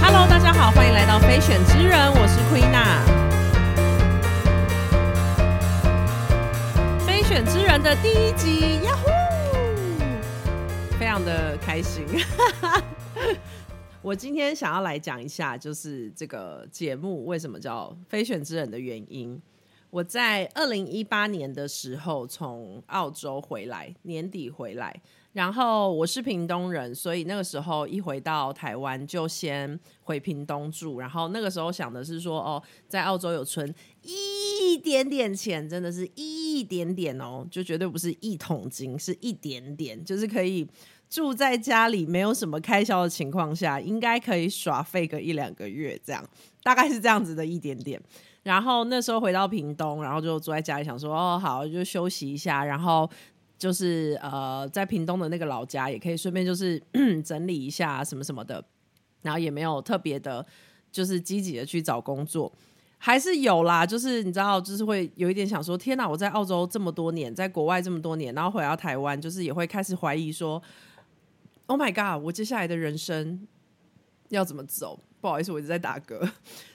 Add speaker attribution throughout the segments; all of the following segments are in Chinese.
Speaker 1: Hello，大家好，欢迎来到非选之人，我是 Queena。非选之人的第一集，呀呼，非常的开心。我今天想要来讲一下，就是这个节目为什么叫非选之人的原因。我在二零一八年的时候从澳洲回来，年底回来，然后我是屏东人，所以那个时候一回到台湾就先回屏东住，然后那个时候想的是说，哦，在澳洲有存一点点钱，真的是一点点哦，就绝对不是一桶金，是一点点，就是可以住在家里没有什么开销的情况下，应该可以耍废个一两个月，这样大概是这样子的一点点。然后那时候回到屏东，然后就坐在家里想说，哦，好，就休息一下。然后就是呃，在屏东的那个老家，也可以顺便就是 整理一下什么什么的。然后也没有特别的，就是积极的去找工作，还是有啦。就是你知道，就是会有一点想说，天哪，我在澳洲这么多年，在国外这么多年，然后回到台湾，就是也会开始怀疑说，Oh my God，我接下来的人生要怎么走？不好意思，我一直在打嗝。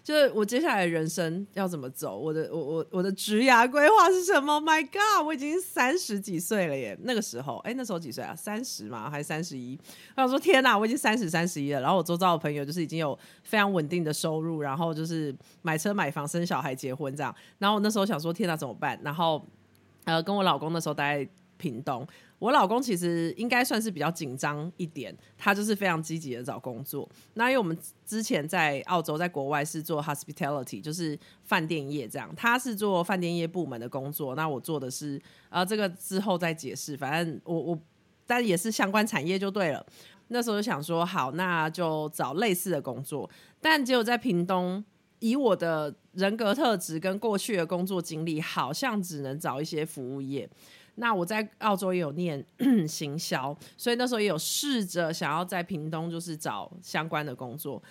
Speaker 1: 就是我接下来人生要怎么走？我的我我我的职涯规划是什么？My God，我已经三十几岁了耶！那个时候，哎，那时候几岁啊？三十嘛？还是三十一？我想说，天哪，我已经三十三十一了。然后我周遭的朋友就是已经有非常稳定的收入，然后就是买车买房、生小孩、结婚这样。然后我那时候想说，天哪，怎么办？然后呃，跟我老公那时候待在屏东。我老公其实应该算是比较紧张一点，他就是非常积极的找工作。那因为我们之前在澳洲，在国外是做 hospitality，就是饭店业这样。他是做饭店业部门的工作，那我做的是呃这个之后再解释。反正我我但也是相关产业就对了。那时候就想说，好，那就找类似的工作。但结果在屏东，以我的人格特质跟过去的工作经历，好像只能找一些服务业。那我在澳洲也有念 行销，所以那时候也有试着想要在屏东就是找相关的工作，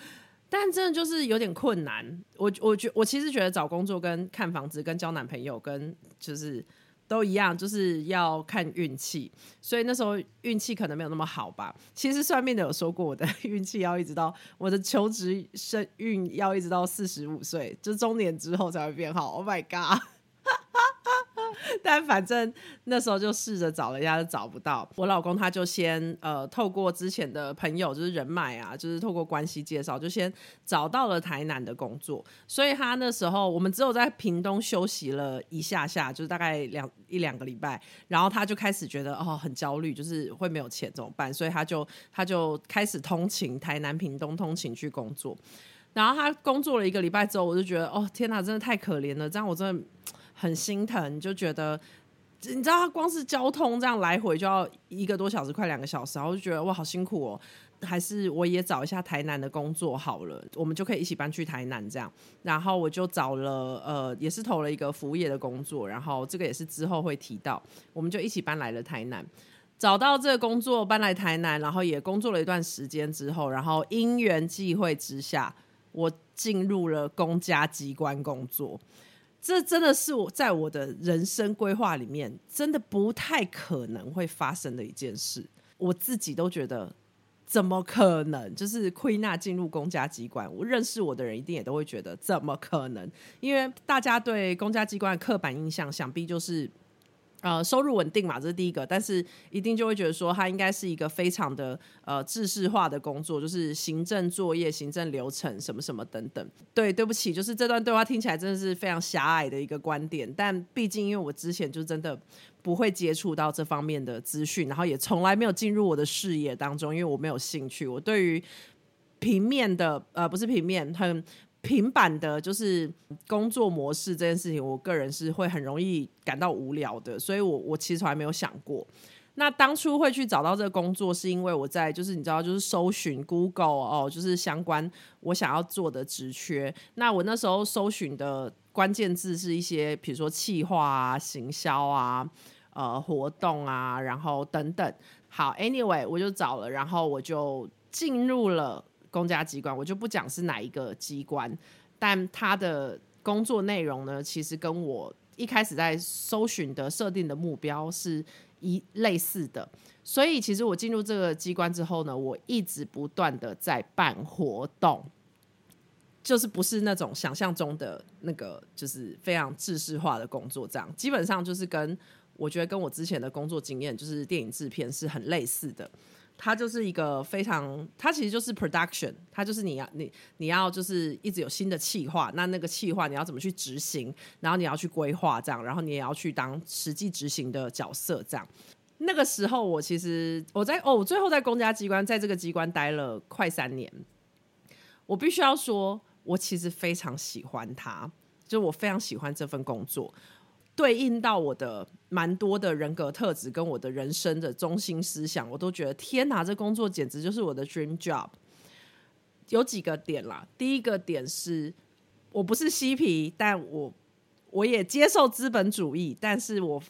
Speaker 1: 但真的就是有点困难。我我觉我其实觉得找工作跟看房子、跟交男朋友、跟就是都一样，就是要看运气。所以那时候运气可能没有那么好吧。其实算命的有说过，我的 运气要一直到我的求职生运要一直到四十五岁，就中年之后才会变好。Oh my god！但反正那时候就试着找了一下，就找不到。我老公他就先呃，透过之前的朋友，就是人脉啊，就是透过关系介绍，就先找到了台南的工作。所以他那时候我们只有在屏东休息了一下下，就是大概两一两个礼拜，然后他就开始觉得哦很焦虑，就是会没有钱怎么办？所以他就他就开始通勤台南屏东通勤去工作。然后他工作了一个礼拜之后，我就觉得哦天哪，真的太可怜了，这样我真的。很心疼，就觉得你知道，他光是交通这样来回就要一个多小时，快两个小时，然后就觉得哇，好辛苦哦。还是我也找一下台南的工作好了，我们就可以一起搬去台南这样。然后我就找了呃，也是投了一个服务业的工作，然后这个也是之后会提到，我们就一起搬来了台南。找到这个工作，搬来台南，然后也工作了一段时间之后，然后因缘际会之下，我进入了公家机关工作。这真的是我在我的人生规划里面，真的不太可能会发生的一件事。我自己都觉得，怎么可能？就是亏娜进入公家机关，我认识我的人一定也都会觉得，怎么可能？因为大家对公家机关的刻板印象，想必就是。呃，收入稳定嘛，这是第一个，但是一定就会觉得说，它应该是一个非常的呃制式化的工作，就是行政作业、行政流程什么什么等等。对，对不起，就是这段对话听起来真的是非常狭隘的一个观点，但毕竟因为我之前就真的不会接触到这方面的资讯，然后也从来没有进入我的视野当中，因为我没有兴趣，我对于平面的呃不是平面很。平板的，就是工作模式这件事情，我个人是会很容易感到无聊的，所以我我其实从来没有想过。那当初会去找到这个工作，是因为我在就是你知道，就是搜寻 Google 哦，就是相关我想要做的职缺。那我那时候搜寻的关键字是一些，比如说企划啊、行销啊、呃活动啊，然后等等。好，Anyway，我就找了，然后我就进入了。公家机关，我就不讲是哪一个机关，但他的工作内容呢，其实跟我一开始在搜寻的设定的目标是一类似的，所以其实我进入这个机关之后呢，我一直不断的在办活动，就是不是那种想象中的那个，就是非常制式化的工作，这样基本上就是跟我觉得跟我之前的工作经验，就是电影制片是很类似的。它就是一个非常，它其实就是 production，它就是你要你你要就是一直有新的企划，那那个企划你要怎么去执行，然后你要去规划这样，然后你也要去当实际执行的角色这样。那个时候我其实我在哦，我最后在公家机关在这个机关待了快三年，我必须要说，我其实非常喜欢它，就我非常喜欢这份工作。对应到我的蛮多的人格特质跟我的人生的中心思想，我都觉得天哪，这工作简直就是我的 dream job。有几个点啦，第一个点是我不是嬉皮，但我我也接受资本主义，但是我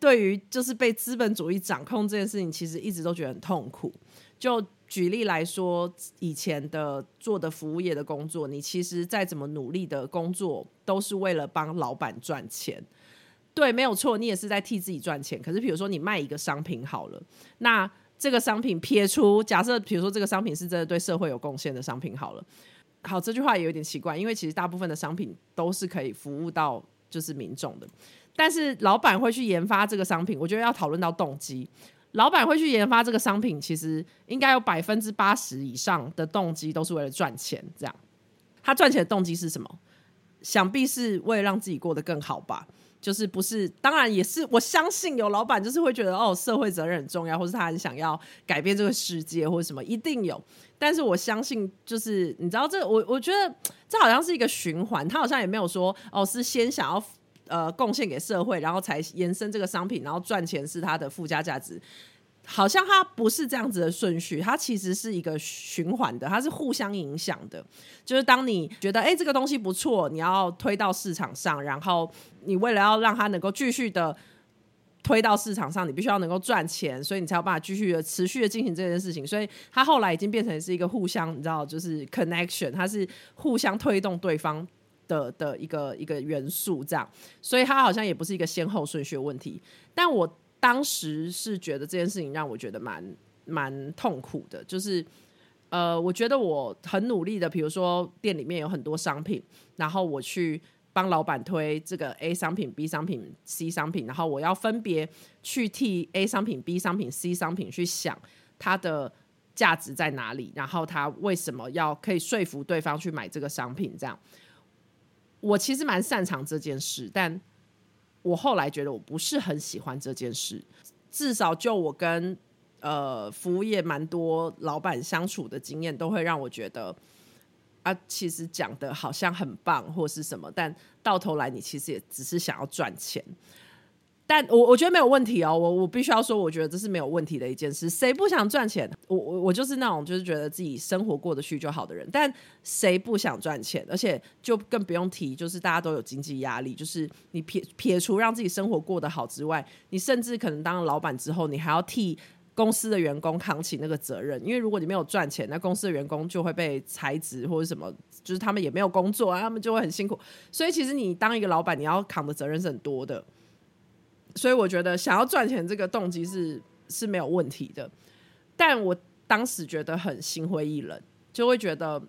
Speaker 1: 对于就是被资本主义掌控这件事情，其实一直都觉得很痛苦。就举例来说，以前的做的服务业的工作，你其实再怎么努力的工作，都是为了帮老板赚钱。对，没有错，你也是在替自己赚钱。可是，比如说你卖一个商品好了，那这个商品撇出假设，比如说这个商品是真的对社会有贡献的商品好了。好，这句话也有点奇怪，因为其实大部分的商品都是可以服务到就是民众的。但是老板会去研发这个商品，我觉得要讨论到动机。老板会去研发这个商品，其实应该有百分之八十以上的动机都是为了赚钱。这样，他赚钱的动机是什么？想必是为了让自己过得更好吧。就是不是，当然也是。我相信有老板就是会觉得哦，社会责任很重要，或是他很想要改变这个世界，或者什么，一定有。但是我相信，就是你知道，这我我觉得这好像是一个循环。他好像也没有说哦，是先想要呃贡献给社会，然后才延伸这个商品，然后赚钱是他的附加价值。好像它不是这样子的顺序，它其实是一个循环的，它是互相影响的。就是当你觉得哎这个东西不错，你要推到市场上，然后你为了要让它能够继续的推到市场上，你必须要能够赚钱，所以你才有办法继续的持续的进行这件事情。所以它后来已经变成是一个互相，你知道，就是 connection，它是互相推动对方的的一个一个元素，这样。所以它好像也不是一个先后顺序的问题，但我。当时是觉得这件事情让我觉得蛮蛮痛苦的，就是呃，我觉得我很努力的，比如说店里面有很多商品，然后我去帮老板推这个 A 商品、B 商品、C 商品，然后我要分别去替 A 商品、B 商品、C 商品去想它的价值在哪里，然后他为什么要可以说服对方去买这个商品，这样我其实蛮擅长这件事，但。我后来觉得我不是很喜欢这件事，至少就我跟呃服务业蛮多老板相处的经验，都会让我觉得啊，其实讲的好像很棒或是什么，但到头来你其实也只是想要赚钱。但我我觉得没有问题哦，我我必须要说，我觉得这是没有问题的一件事。谁不想赚钱？我我我就是那种就是觉得自己生活过得去就好的人。但谁不想赚钱？而且就更不用提，就是大家都有经济压力。就是你撇撇除让自己生活过得好之外，你甚至可能当了老板之后，你还要替公司的员工扛起那个责任。因为如果你没有赚钱，那公司的员工就会被裁职或者什么，就是他们也没有工作啊，他们就会很辛苦。所以其实你当一个老板，你要扛的责任是很多的。所以我觉得想要赚钱这个动机是是没有问题的，但我当时觉得很心灰意冷，就会觉得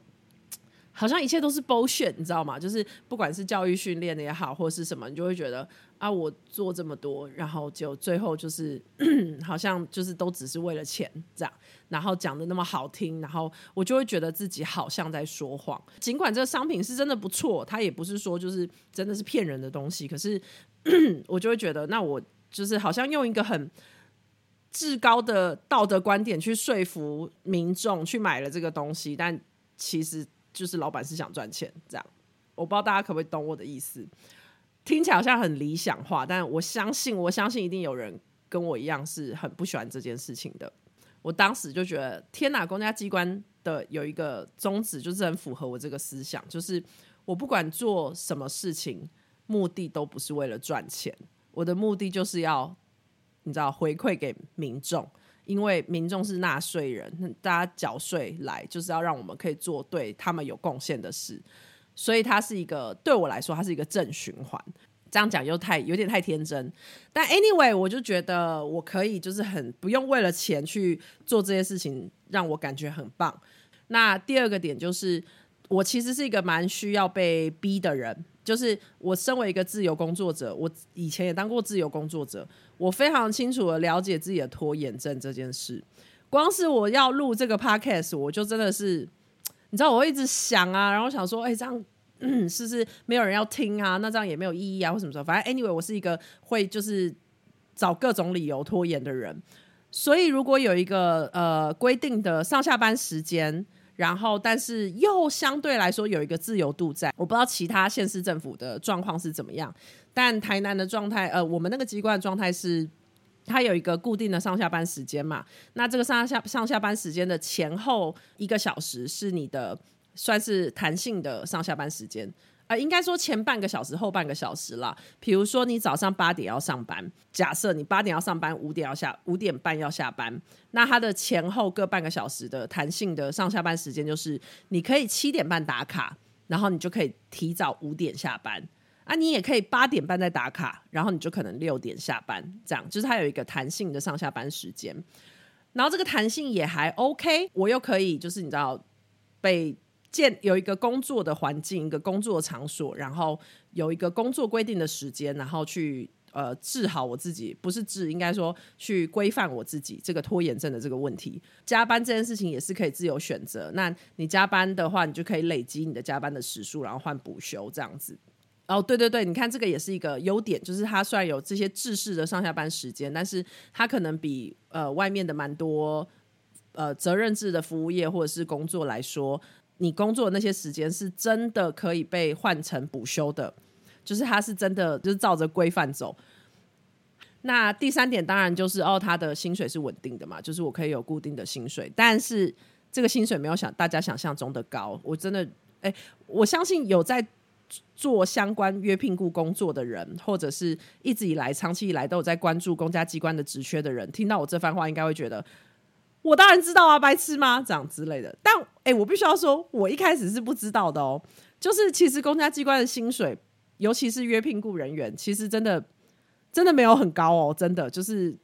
Speaker 1: 好像一切都是 bullshit，你知道吗？就是不管是教育训练的也好，或是什么，你就会觉得啊，我做这么多，然后就最后就是 好像就是都只是为了钱这样，然后讲的那么好听，然后我就会觉得自己好像在说谎。尽管这个商品是真的不错，它也不是说就是真的是骗人的东西，可是。我就会觉得，那我就是好像用一个很至高的道德观点去说服民众去买了这个东西，但其实就是老板是想赚钱，这样。我不知道大家可不可以懂我的意思？听起来好像很理想化，但我相信，我相信一定有人跟我一样是很不喜欢这件事情的。我当时就觉得，天哪！公家机关的有一个宗旨，就是很符合我这个思想，就是我不管做什么事情。目的都不是为了赚钱，我的目的就是要你知道回馈给民众，因为民众是纳税人，大家缴税来就是要让我们可以做对他们有贡献的事，所以它是一个对我来说，它是一个正循环。这样讲又太有点太天真。但 anyway，我就觉得我可以就是很不用为了钱去做这些事情，让我感觉很棒。那第二个点就是，我其实是一个蛮需要被逼的人。就是我身为一个自由工作者，我以前也当过自由工作者，我非常清楚的了解自己的拖延症这件事。光是我要录这个 podcast，我就真的是，你知道，我会一直想啊，然后想说，哎，这样是不是没有人要听啊？那这样也没有意义啊，或什么时候？反正 anyway，我是一个会就是找各种理由拖延的人。所以如果有一个呃规定的上下班时间。然后，但是又相对来说有一个自由度在，我不知道其他县市政府的状况是怎么样，但台南的状态，呃，我们那个机关的状态是，它有一个固定的上下班时间嘛，那这个上下上下班时间的前后一个小时是你的算是弹性的上下班时间。啊，应该说前半个小时、后半个小时啦。比如说，你早上八点要上班，假设你八点要上班，五点要下，五点半要下班，那它的前后各半个小时的弹性的上下班时间，就是你可以七点半打卡，然后你就可以提早五点下班。啊，你也可以八点半再打卡，然后你就可能六点下班。这样就是它有一个弹性的上下班时间，然后这个弹性也还 OK，我又可以就是你知道被。建有一个工作的环境，一个工作场所，然后有一个工作规定的时间，然后去呃治好我自己，不是治，应该说去规范我自己这个拖延症的这个问题。加班这件事情也是可以自由选择。那你加班的话，你就可以累积你的加班的时数，然后换补休这样子。哦，对对对，你看这个也是一个优点，就是它虽然有这些制式的上下班时间，但是它可能比呃外面的蛮多呃责任制的服务业或者是工作来说。你工作的那些时间是真的可以被换成补休的，就是它是真的就是照着规范走。那第三点当然就是哦，他的薪水是稳定的嘛，就是我可以有固定的薪水，但是这个薪水没有想大家想象中的高。我真的哎，我相信有在做相关约聘雇工作的人，或者是一直以来长期以来都有在关注公家机关的职缺的人，听到我这番话，应该会觉得。我当然知道啊，白痴吗？这样之类的。但哎，我必须要说，我一开始是不知道的哦。就是其实公家机关的薪水，尤其是约聘雇人员，其实真的真的没有很高哦，真的就是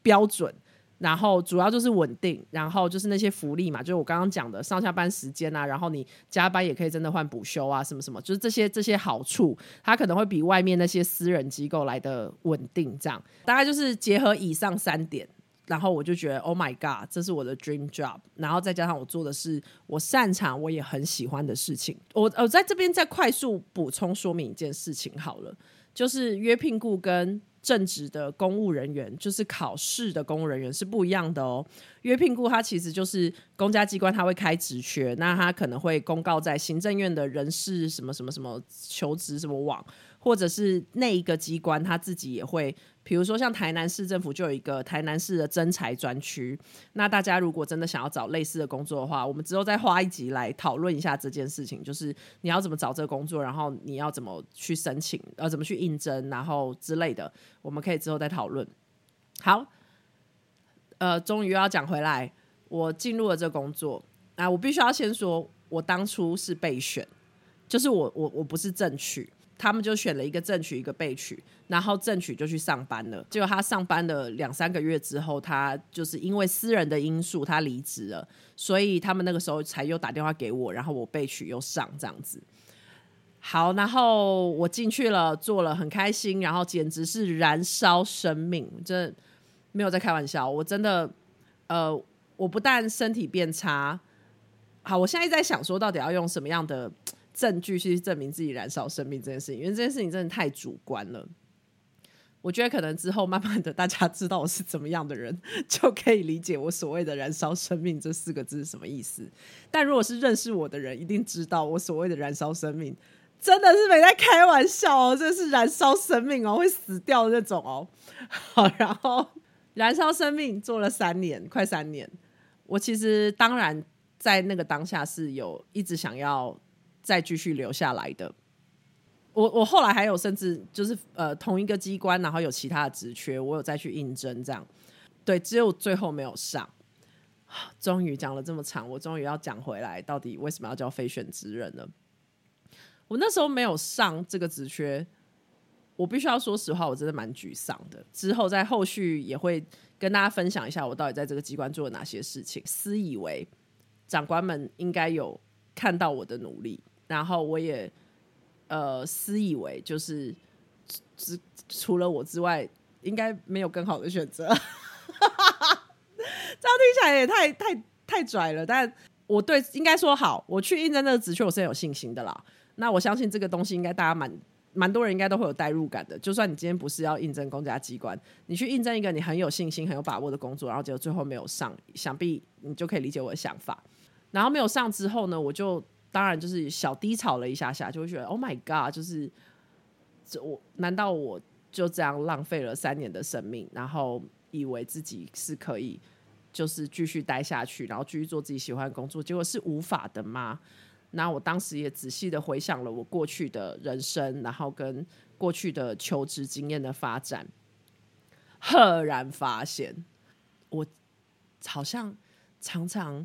Speaker 1: 标准。然后主要就是稳定，然后就是那些福利嘛，就是我刚刚讲的上下班时间啊，然后你加班也可以真的换补休啊，什么什么，就是这些这些好处，它可能会比外面那些私人机构来的稳定。这样大概就是结合以上三点。然后我就觉得，Oh my God，这是我的 dream job。然后再加上我做的是我擅长、我也很喜欢的事情。我我在这边再快速补充说明一件事情好了，就是约聘雇跟正职的公务人员，就是考试的公务人员是不一样的哦。约聘雇他其实就是公家机关，他会开职缺，那他可能会公告在行政院的人事什么什么什么求职什么网。或者是那一个机关他自己也会，比如说像台南市政府就有一个台南市的征才专区。那大家如果真的想要找类似的工作的话，我们之后再花一集来讨论一下这件事情，就是你要怎么找这个工作，然后你要怎么去申请，呃，怎么去应征，然后之类的，我们可以之后再讨论。好，呃，终于要讲回来，我进入了这工作啊，我必须要先说，我当初是备选，就是我我我不是正取。他们就选了一个正取一个备取，然后正取就去上班了。结果他上班了两三个月之后，他就是因为私人的因素，他离职了。所以他们那个时候才又打电话给我，然后我备取又上这样子。好，然后我进去了，做了很开心，然后简直是燃烧生命，真的没有在开玩笑。我真的，呃，我不但身体变差，好，我现在在想说，到底要用什么样的？证据去证明自己燃烧生命这件事情，因为这件事情真的太主观了。我觉得可能之后慢慢的，大家知道我是怎么样的人，就可以理解我所谓的“燃烧生命”这四个字是什么意思。但如果是认识我的人，一定知道我所谓的“燃烧生命”真的是没在开玩笑哦，这是燃烧生命哦，会死掉的那种哦。好，然后燃烧生命做了三年，快三年。我其实当然在那个当下是有一直想要。再继续留下来的，我我后来还有甚至就是呃同一个机关，然后有其他的职缺，我有再去应征，这样对，只有最后没有上。终于讲了这么长，我终于要讲回来，到底为什么要叫非选职人呢？我那时候没有上这个职缺，我必须要说实话，我真的蛮沮丧的。之后在后续也会跟大家分享一下，我到底在这个机关做了哪些事情。私以为长官们应该有看到我的努力，然后我也呃私以为就是只除了我之外，应该没有更好的选择。这样听起来也太太太拽了，但我对应该说好，我去应征这个职缺，我是很有信心的啦。那我相信这个东西应该大家蛮蛮多人应该都会有代入感的。就算你今天不是要应征公家机关，你去应征一个你很有信心、很有把握的工作，然后结果最后没有上，想必你就可以理解我的想法。然后没有上之后呢，我就当然就是小低潮了一下下，就会觉得 Oh my God，就是这我难道我就这样浪费了三年的生命，然后以为自己是可以。就是继续待下去，然后继续做自己喜欢的工作，结果是无法的吗？那我当时也仔细的回想了我过去的人生，然后跟过去的求职经验的发展，赫然发现，我好像常常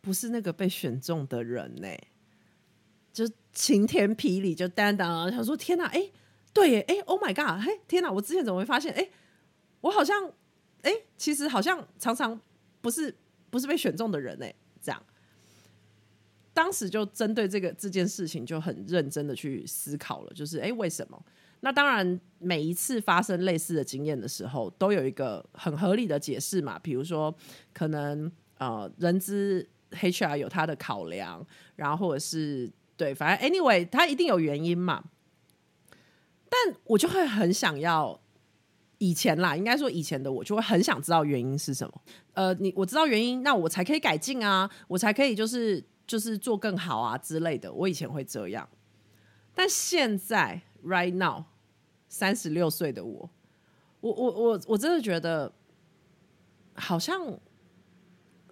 Speaker 1: 不是那个被选中的人呢。就晴天霹雳，就当当想说天哪，哎，对耶，哎，Oh my God，嘿，天哪，我之前怎么会发现？哎，我好像，哎，其实好像常常。不是不是被选中的人哎，这样，当时就针对这个这件事情就很认真的去思考了，就是哎为什么？那当然每一次发生类似的经验的时候，都有一个很合理的解释嘛，比如说可能呃人资 HR 有他的考量，然后或者是对，反正 anyway 他一定有原因嘛，但我就会很想要。以前啦，应该说以前的我就会很想知道原因是什么。呃，你我知道原因，那我才可以改进啊，我才可以就是就是做更好啊之类的。我以前会这样，但现在 right now 三十六岁的我，我我我我真的觉得好像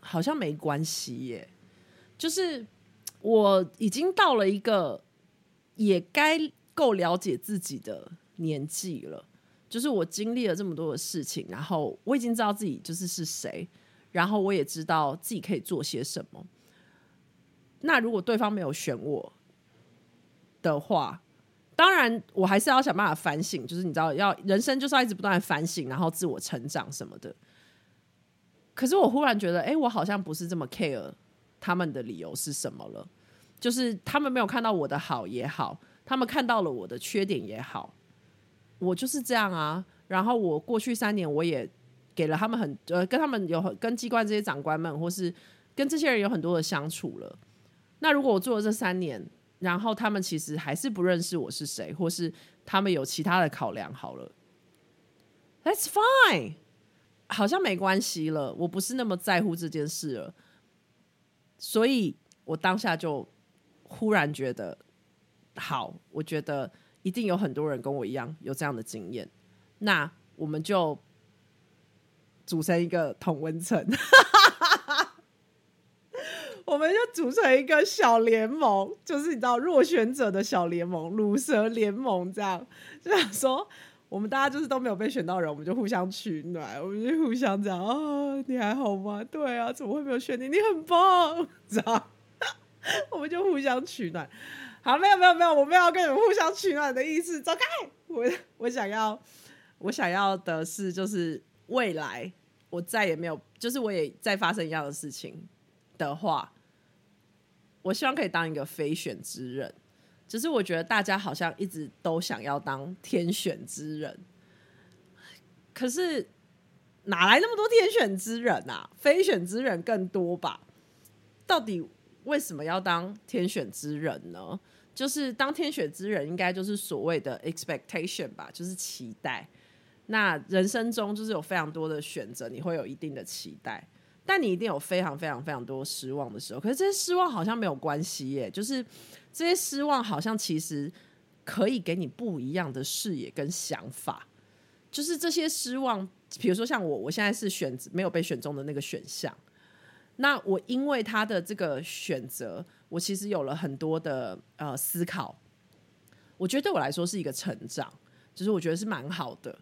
Speaker 1: 好像没关系耶。就是我已经到了一个也该够了解自己的年纪了。就是我经历了这么多的事情，然后我已经知道自己就是是谁，然后我也知道自己可以做些什么。那如果对方没有选我的话，当然我还是要想办法反省。就是你知道，要人生就是要一直不断的反省，然后自我成长什么的。可是我忽然觉得，哎，我好像不是这么 care 他们的理由是什么了。就是他们没有看到我的好也好，他们看到了我的缺点也好。我就是这样啊，然后我过去三年我也给了他们很呃，跟他们有跟机关这些长官们，或是跟这些人有很多的相处了。那如果我做了这三年，然后他们其实还是不认识我是谁，或是他们有其他的考量，好了，That's fine，好像没关系了，我不是那么在乎这件事了。所以我当下就忽然觉得，好，我觉得。一定有很多人跟我一样有这样的经验，那我们就组成一个同温层，我们就组成一个小联盟，就是你知道弱选者的小联盟，乳蛇联盟这样，就想说我们大家就是都没有被选到人，我们就互相取暖，我们就互相讲啊，你还好吗？对啊，怎么会没有选你？你很棒，知道？我们就互相取暖。好，没有没有没有，我没有要跟你们互相取暖的意思，走开！我我想要，我想要的是，就是未来我再也没有，就是我也再发生一样的事情的话，我希望可以当一个非选之人。只是我觉得大家好像一直都想要当天选之人，可是哪来那么多天选之人啊？非选之人更多吧？到底为什么要当天选之人呢？就是当天选之人，应该就是所谓的 expectation 吧，就是期待。那人生中就是有非常多的选择，你会有一定的期待，但你一定有非常非常非常多失望的时候。可是这些失望好像没有关系耶，就是这些失望好像其实可以给你不一样的视野跟想法。就是这些失望，比如说像我，我现在是选没有被选中的那个选项，那我因为他的这个选择。我其实有了很多的呃思考，我觉得对我来说是一个成长，就是我觉得是蛮好的。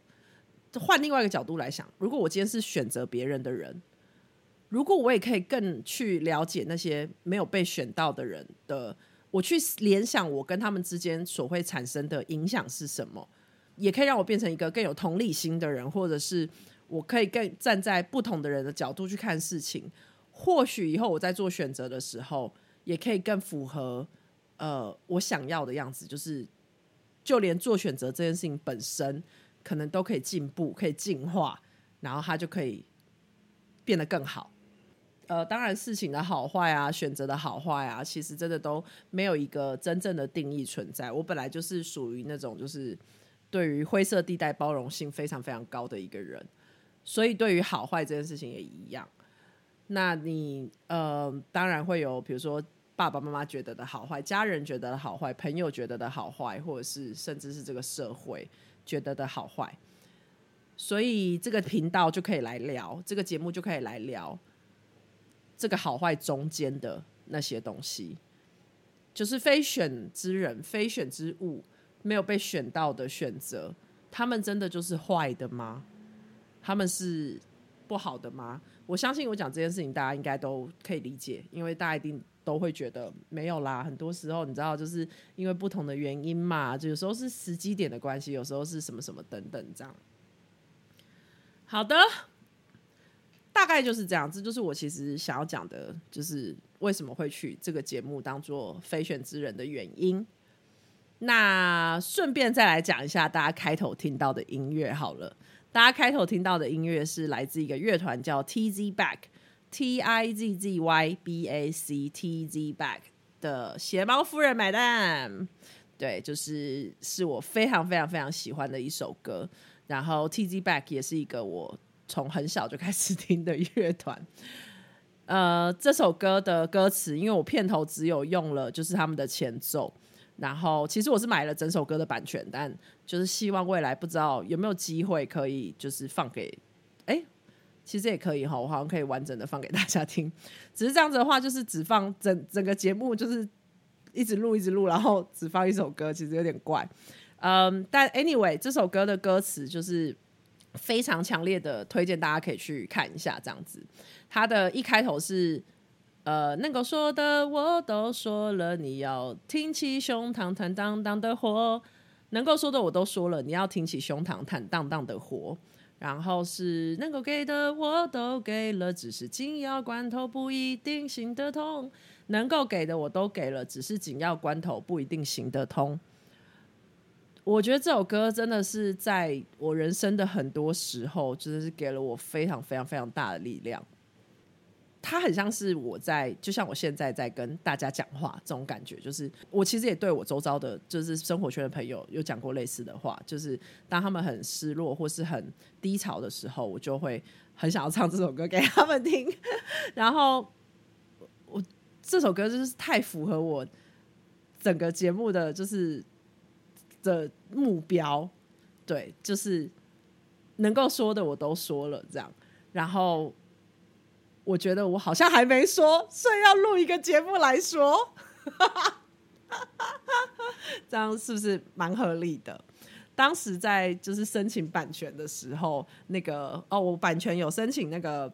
Speaker 1: 换另外一个角度来想，如果我今天是选择别人的人，如果我也可以更去了解那些没有被选到的人的，我去联想我跟他们之间所会产生的影响是什么，也可以让我变成一个更有同理心的人，或者是我可以更站在不同的人的角度去看事情。或许以后我在做选择的时候，也可以更符合呃我想要的样子，就是就连做选择这件事情本身，可能都可以进步，可以进化，然后它就可以变得更好。呃，当然事情的好坏啊，选择的好坏啊，其实真的都没有一个真正的定义存在。我本来就是属于那种就是对于灰色地带包容性非常非常高的一个人，所以对于好坏这件事情也一样。那你呃，当然会有，比如说爸爸妈妈觉得的好坏，家人觉得的好坏，朋友觉得的好坏，或者是甚至是这个社会觉得的好坏。所以这个频道就可以来聊，这个节目就可以来聊。这个好坏中间的那些东西，就是非选之人、非选之物，没有被选到的选择，他们真的就是坏的吗？他们是不好的吗？我相信我讲这件事情，大家应该都可以理解，因为大家一定都会觉得没有啦。很多时候，你知道，就是因为不同的原因嘛，就有时候是时机点的关系，有时候是什么什么等等这样。好的。大概就是这样，这就是我其实想要讲的，就是为什么会去这个节目当做非选之人的原因。那顺便再来讲一下，大家开头听到的音乐好了。大家开头听到的音乐是来自一个乐团叫 T Z Back，T I Z Z Y B A C T Z Back 的鞋猫夫人买单。对，就是是我非常非常非常喜欢的一首歌。然后 T Z Back 也是一个我。从很小就开始听的乐团，呃，这首歌的歌词，因为我片头只有用了就是他们的前奏，然后其实我是买了整首歌的版权，但就是希望未来不知道有没有机会可以就是放给，哎，其实也可以哈，我好像可以完整的放给大家听，只是这样子的话，就是只放整整个节目就是一直录一直录，然后只放一首歌，其实有点怪，嗯，但 anyway 这首歌的歌词就是。非常强烈的推荐，大家可以去看一下。这样子，它的一开头是呃，能够说的我都说了，你要挺起胸膛，坦荡荡的活。能够说的我都说了，你要挺起胸膛，坦荡荡的活。然后是能够给的我都给了，只是紧要关头不一定行得通。能够给的我都给了，只是紧要关头不一定行得通。我觉得这首歌真的是在我人生的很多时候，真的是给了我非常非常非常大的力量。它很像是我在，就像我现在在跟大家讲话这种感觉，就是我其实也对我周遭的，就是生活圈的朋友有讲过类似的话，就是当他们很失落或是很低潮的时候，我就会很想要唱这首歌给他们听。然后我这首歌就是太符合我整个节目的，就是。的目标，对，就是能够说的我都说了，这样。然后我觉得我好像还没说，所以要录一个节目来说，这样是不是蛮合理的？当时在就是申请版权的时候，那个哦，我版权有申请那个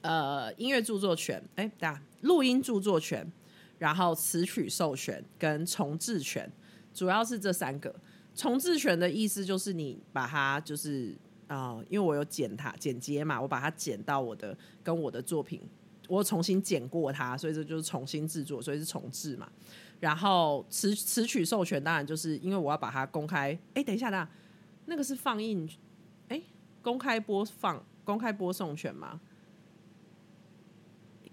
Speaker 1: 呃音乐著作权，哎，对啊，录音著作权，然后词曲授权跟重置权。主要是这三个重置权的意思，就是你把它就是啊，因为我有剪它剪接嘛，我把它剪到我的跟我的作品，我重新剪过它，所以这就是重新制作，所以是重置嘛。然后词词曲授权，当然就是因为我要把它公开。哎，等一下，那那个是放映，哎，公开播放、公开播送权吗？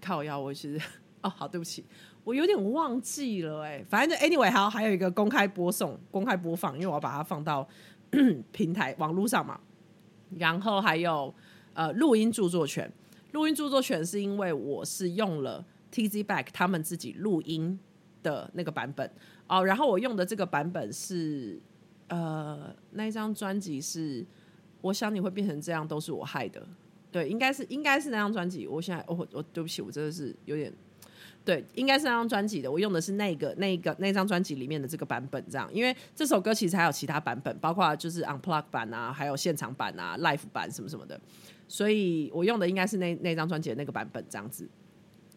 Speaker 1: 靠，要我其实哦，好，对不起。我有点忘记了哎，反正就 anyway 好，还有一个公开播送、公开播放，因为我要把它放到 平台网络上嘛。然后还有呃录音著作权，录音著作权是因为我是用了 TZ Back 他们自己录音的那个版本哦。然后我用的这个版本是呃那一张专辑是我想你会变成这样都是我害的，对，应该是应该是那张专辑。我现在我我对不起，我真的是有点。对，应该是那张专辑的。我用的是那个、那个、那张专辑里面的这个版本，这样。因为这首歌其实还有其他版本，包括就是 unplug 版啊，还有现场版啊、live 版什么什么的。所以我用的应该是那那张专辑的那个版本，这样子。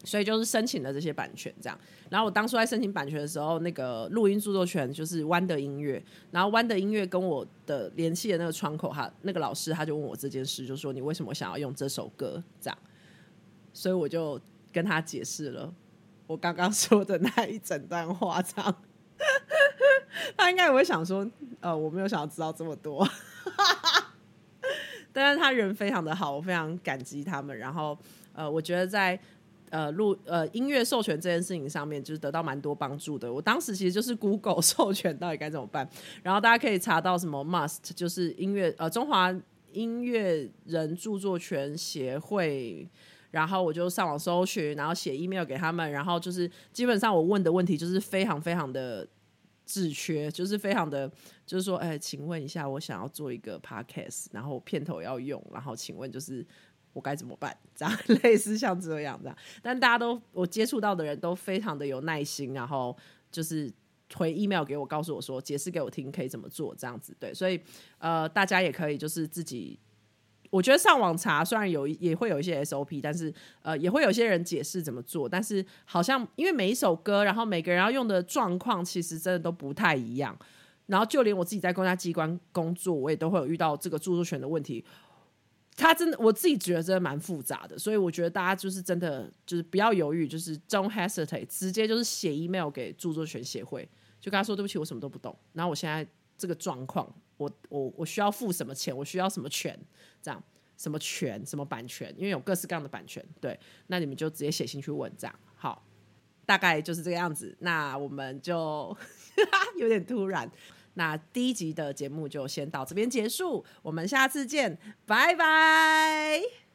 Speaker 1: 所以就是申请了这些版权，这样。然后我当初在申请版权的时候，那个录音著作权就是弯的音乐，然后弯的音乐跟我的联系的那个窗口，哈，那个老师他就问我这件事，就说你为什么想要用这首歌？这样，所以我就跟他解释了我刚刚说的那一整段话，这样。他应该也会想说，呃，我没有想要知道这么多，但是他人非常的好，我非常感激他们。然后，呃，我觉得在。呃，录呃音乐授权这件事情上面，就是得到蛮多帮助的。我当时其实就是 Google 授权到底该怎么办，然后大家可以查到什么 Must，就是音乐呃中华音乐人著作权协会，然后我就上网搜寻，然后写 email 给他们，然后就是基本上我问的问题就是非常非常的自缺，就是非常的，就是说，哎，请问一下，我想要做一个 podcast，然后片头要用，然后请问就是。我该怎么办？这样类似像这样这样，但大家都我接触到的人都非常的有耐心，然后就是回 email 给我，告诉我说解释给我听可以怎么做这样子。对，所以呃，大家也可以就是自己，我觉得上网查虽然有也会有一些 SOP，但是呃也会有些人解释怎么做，但是好像因为每一首歌，然后每个人要用的状况其实真的都不太一样，然后就连我自己在公家机关工作，我也都会有遇到这个著作权的问题。他真的，我自己觉得真的蛮复杂的，所以我觉得大家就是真的就是不要犹豫，就是 don't hesitate，直接就是写 email 给著作权协会，就跟他说对不起，我什么都不懂，然后我现在这个状况，我我我需要付什么钱，我需要什么权，这样什么权什么版权，因为有各式各样的版权，对，那你们就直接写信去问，这样好，大概就是这个样子，那我们就 有点突然。那第一集的节目就先到这边结束，我们下次见，拜拜。